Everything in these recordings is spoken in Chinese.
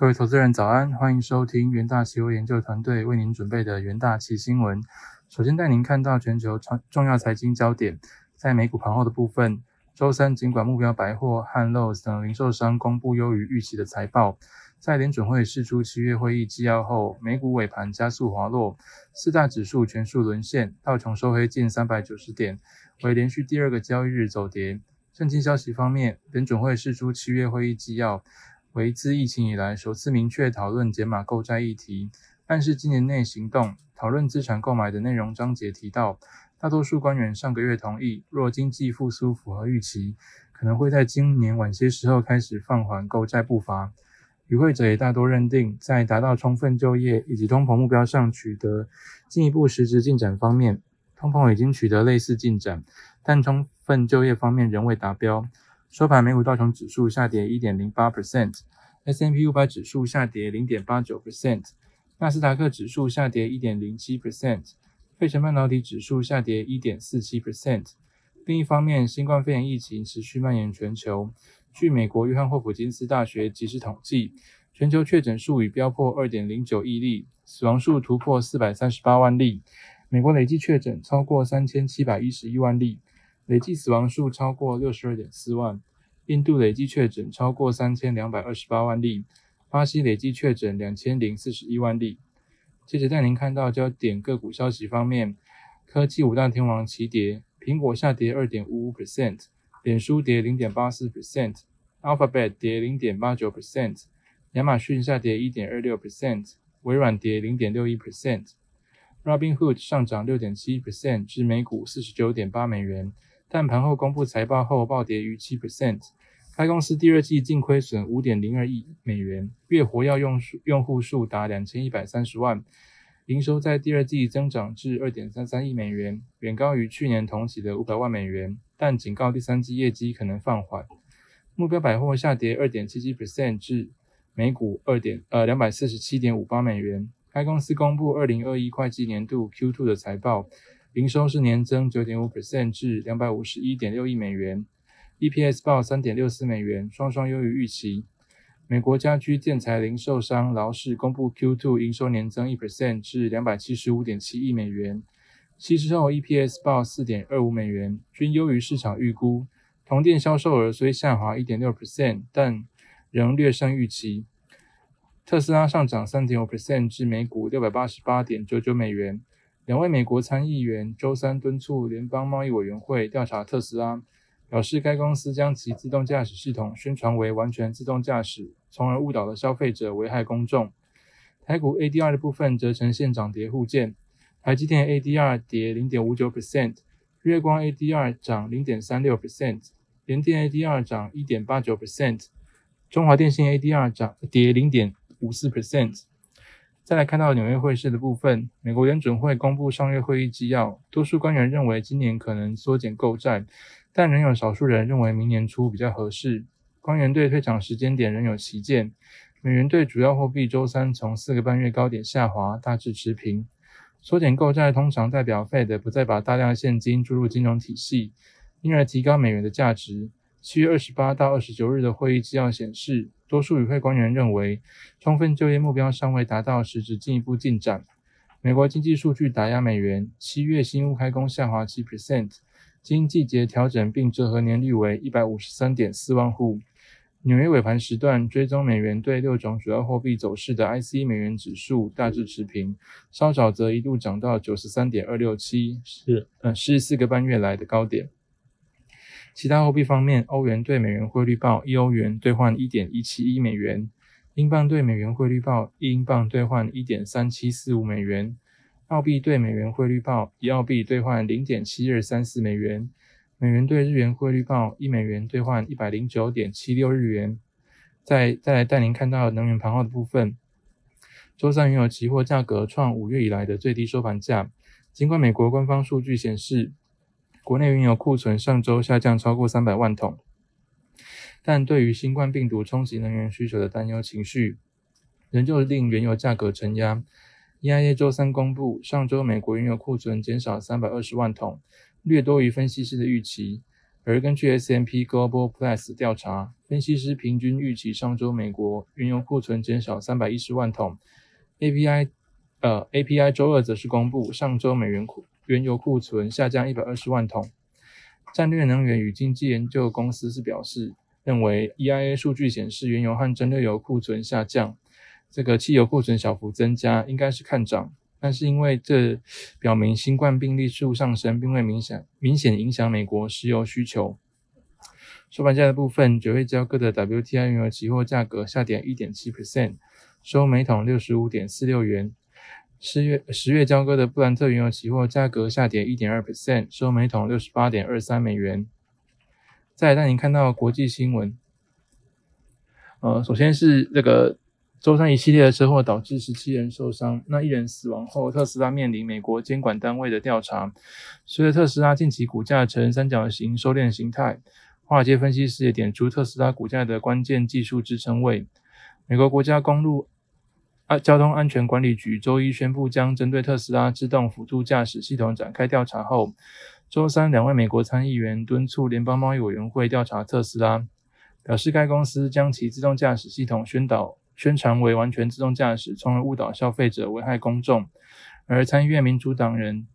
各位投资人早安，欢迎收听元大期货研究团队为您准备的元大期新闻。首先带您看到全球重重要财经焦点，在美股盘后的部分，周三尽管目标百货和 Lowe 等零售商公布优于预期的财报，在联准会释出七月会议纪要后，美股尾盘加速滑落，四大指数全数沦陷，道琼收黑近三百九十点，为连续第二个交易日走跌。政经消息方面，联准会释出七月会议纪要。为自疫情以来首次明确讨论减码购债议题，暗示今年内行动。讨论资产购买的内容章节提到，大多数官员上个月同意，若经济复苏符合预期，可能会在今年晚些时候开始放缓购债步伐。与会者也大多认定，在达到充分就业以及通膨目标上取得进一步实质进展方面，通膨已经取得类似进展，但充分就业方面仍未达标。收盘，美股道琼指数下跌一点零八 percent，S M P 五百指数下跌零点八九 percent，纳斯达克指数下跌一点零七 percent，费城半导体指数下跌一点四七 percent。另一方面，新冠肺炎疫情持续蔓延全球。据美国约翰霍普金斯大学即时统计，全球确诊数已飙破二点零九亿例，死亡数突破四百三十八万例。美国累计确诊超过三千七百一十一万例。累计死亡数超过六十二点四万，印度累计确诊超过三千两百二十八万例，巴西累计确诊两千零四十一万例。接着带您看到焦点个股消息方面，科技五大天王齐跌，苹果下跌二点五五 percent，脸书跌零点八四 percent，Alphabet 跌零点八九 percent，亚马逊下跌一点二六 percent，微软跌零点六一 percent，Robinhood 上涨六点七 percent 至每股四十九点八美元。但盘后公布财报后暴跌逾七 percent。该公司第二季净亏损五点零二亿美元，月活跃用数用户数达两千一百三十万，营收在第二季增长至二点三三亿美元，远高于去年同期的五百万美元，但警告第三季业绩可能放缓。目标百货下跌二点七七 percent 至每股二点呃两百四十七点五八美元。该公司公布二零二一会计年度 Q2 的财报。营收是年增九点五 percent 至两百五十一点六亿美元，EPS 报三点六四美元，双双优于预期。美国家居建材零售商劳氏公布 Q2 营收年增一 percent 至两百七十五点七亿美元，稀释后 EPS 报四点二五美元，均优于市场预估。同店销售额虽下滑一点六 percent，但仍略胜预期。特斯拉上涨三点五 percent 至每股六百八十八点九九美元。两位美国参议员周三敦促联邦贸易委员会调查特斯拉，表示该公司将其自动驾驶系统宣传为完全自动驾驶，从而误导了消费者，危害公众。台股 ADR 的部分则呈现涨跌互见，台积电 ADR 跌零点五九 percent，月光 ADR 涨零点三六 percent，联电 ADR 涨一点八九 percent，中华电信 ADR 涨跌零点五四 percent。再来看到纽约汇市的部分，美国联准会公布上月会议纪要，多数官员认为今年可能缩减购债，但仍有少数人认为明年初比较合适。官员对退场时间点仍有歧见。美元对主要货币周三从四个半月高点下滑，大致持平。缩减购债通常代表 Fed 不再把大量现金注入金融体系，因而提高美元的价值。七月二十八到二十九日的会议纪要显示。多数与会官员认为，充分就业目标尚未达到，实质进一步进展。美国经济数据打压美元，七月新屋开工下滑七 percent，经季节调整并折合年率为一百五十三点四万户。纽约尾盘时段追踪美元对六种主要货币走势的 IC 美元指数大致持平，稍早则一度涨到九十三点二六七，是呃是四个半月来的高点。其他货币方面，欧元对美元汇率报一欧元兑换一点一七一美元，英镑对美元汇率报一英镑兑换一点三七四五美元，澳币对美元汇率报一澳币兑换零点七二三四美元，美元对日元汇率报一美元兑换一百零九点七六日元。再再来带您看到能源盘后的部分，周三原油期货价格创五月以来的最低收盘价，尽管美国官方数据显示。国内原油库存上周下降超过三百万桶，但对于新冠病毒冲击能源需求的担忧情绪，仍旧令原油价格承压。EIA 周三公布，上周美国原油库存减少三百二十万桶，略多于分析师的预期。而根据 S&P Global Plus 调查，分析师平均预期上周美国原油库存减少三百一十万桶。API 呃 API 周二则是公布上周美元库原油库存下降一百二十万桶。战略能源与经济研究公司是表示，认为 EIA 数据显示原油和蒸馏油库存下降，这个汽油库存小幅增加，应该是看涨。但是因为这表明新冠病例数上升，并未明显明显影响美国石油需求。收盘价的部分，九月交割的 WTI 原油期货价格下跌一点七 percent，收每桶六十五点四六元。十月十月交割的布兰特原油期货价格下跌一点二 percent，收每桶六十八点二三美元。再带您看到国际新闻，呃，首先是这个。周三一系列的车祸导致十七人受伤，那一人死亡后，特斯拉面临美国监管单位的调查。随着特斯拉近期股价呈三角形收敛形态，华尔街分析师也点出特斯拉股价的关键技术支撑位。美国国家公路交通安全管理局周一宣布，将针对特斯拉自动辅助驾驶系统展开调查后，周三两位美国参议员敦促联邦贸易委员会调查特斯拉，表示该公司将其自动驾驶系统宣导。宣传为完全自动驾驶，从而误导消费者、危害公众。而参议院民主党人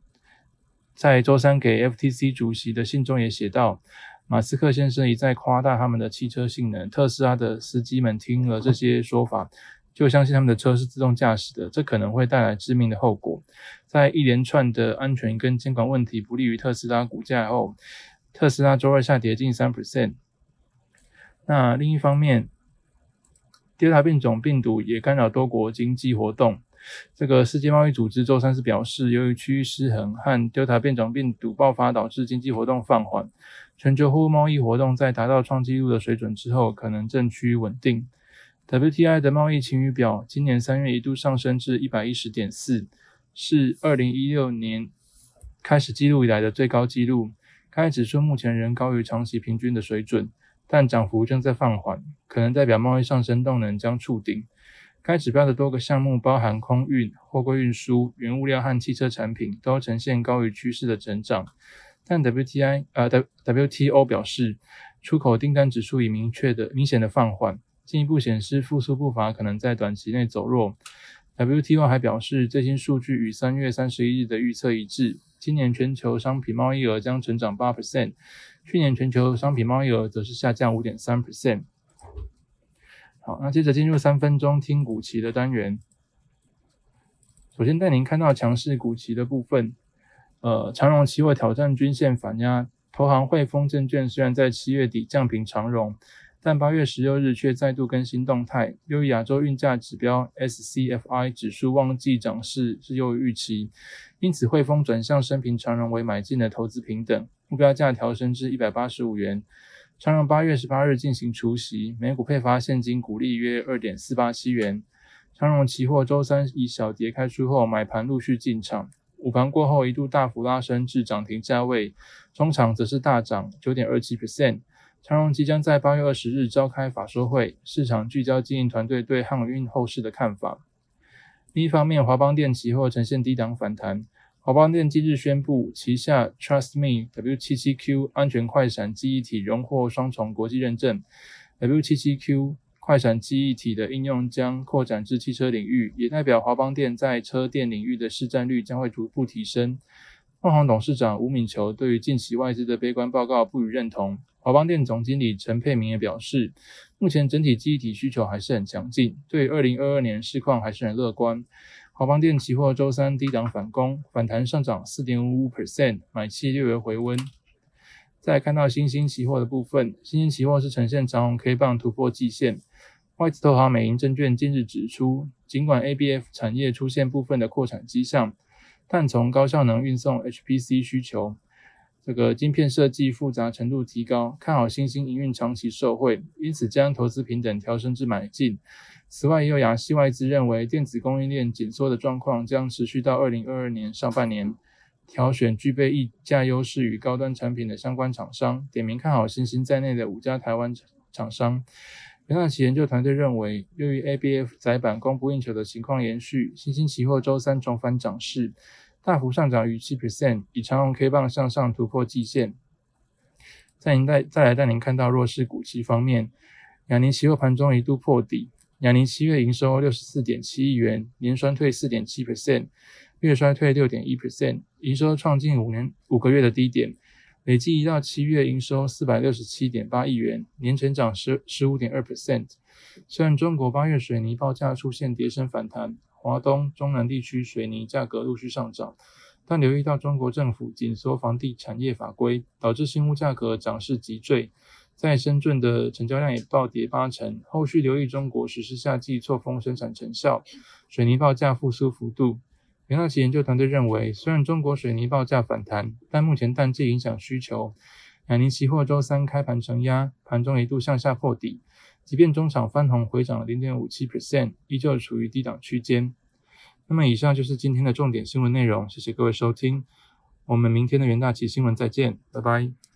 在周三给 FTC 主席的信中也写道：“马斯克先生一再夸大他们的汽车性能，特斯拉的司机们听了这些说法，就相信他们的车是自动驾驶的，这可能会带来致命的后果。”在一连串的安全跟监管问题不利于特斯拉股价后，特斯拉周二下跌近三 percent。那另一方面，第二塔变种病毒也干扰多国经济活动。这个世界贸易组织周三是表示，由于区域失衡和 Delta 变种病毒爆发导致经济活动放缓，全球货物贸易活动在达到创纪录的水准之后，可能正趋于稳定。WTI 的贸易晴雨表今年三月一度上升至一百一十点四，是二零一六年开始记录以来的最高纪录。该指数目前仍高于长期平均的水准。但涨幅正在放缓，可能代表贸易上升动能将触顶。该指标的多个项目，包含空运、货柜运输、原物料和汽车产品，都呈现高于趋势的增长。但 WTI 呃 WTO 表示，出口订单指数已明确的明显的放缓，进一步显示复苏步伐可能在短期内走弱。WTO 还表示，最新数据与三月三十一日的预测一致，今年全球商品贸易额将成长八 percent。去年全球商品贸易额则是下降五点三 percent。好，那接着进入三分钟听股期的单元。首先带您看到强势股期的部分，呃，长荣期货挑战均线反压，投行汇丰证券虽然在七月底降平长荣，但八月十六日却再度更新动态，由于亚洲运价指标 SCFI 指数旺季涨势是优于预期，因此汇丰转向升平长荣为买进的投资平等。目标价调升至一百八十五元。长荣八月十八日进行除息，每股配发现金股利约二点四八七元。长荣期货周三以小跌开出后，买盘陆续进场，午盘过后一度大幅拉升至涨停价位，中场则是大涨九点二七 percent。长荣即将在八月二十日召开法说会，市场聚焦经营团队对航运后市的看法。另一方面，华邦电期货呈现低档反弹。华邦电今日宣布，旗下 Trust Me W77Q 安全快闪记忆体荣获双重国际认证。W77Q 快闪记忆体的应用将扩展至汽车领域，也代表华邦电在车电领域的市占率将会逐步提升。凤凰董事长吴敏球对于近期外资的悲观报告不予认同。华邦电总经理陈佩明也表示，目前整体记忆体需求还是很强劲，对二零二二年市况还是很乐观。华邦电期货周三低档反攻，反弹上涨四点五五 percent，买气略微回温。再看到新兴期货的部分，新兴期货是呈现长红 K 棒突破季线。外资投行美银证券近日指出，尽管 ABF 产业出现部分的扩产迹象，但从高效能运送 HPC 需求，这个晶片设计复杂程度提高，看好新兴营运长期受惠，因此将投资平等调升至买进。此外，也有亚细外资认为，电子供应链紧缩的状况将持续到二零二二年上半年。挑选具备溢价优势与高端产品的相关厂商，点名看好新兴在内的五家台湾厂商。元大期研究团队认为，由于 ABF 载板供不应求的情况延续，新兴期货周三重返涨势，大幅上涨逾七 percent，以长红 K 棒向上突破季线。再您带再来带您看到弱势股期方面。亚尼期货盘中一度破底，亚尼七月营收六十四点七亿元，年衰退四点七 percent，月衰退六点一 percent，营收创近五年五个月的低点，累计一到七月营收四百六十七点八亿元，年成长十十五点二 percent。虽然中国八月水泥报价出现跌升反弹，华东、中南地区水泥价格陆续上涨，但留意到中国政府紧缩房地产业法规，导致新屋价格涨势急坠。在深圳的成交量也暴跌八成。后续留意中国实施夏季错峰生产成效，水泥报价复苏幅度。元大旗研究团队认为，虽然中国水泥报价反弹，但目前淡季影响需求。亚尼期货周三开盘承压，盘中一度向下破底，即便中场翻红回涨了零点五七 percent，依旧处于低档区间。那么以上就是今天的重点新闻内容，谢谢各位收听，我们明天的元大旗新闻再见，拜拜。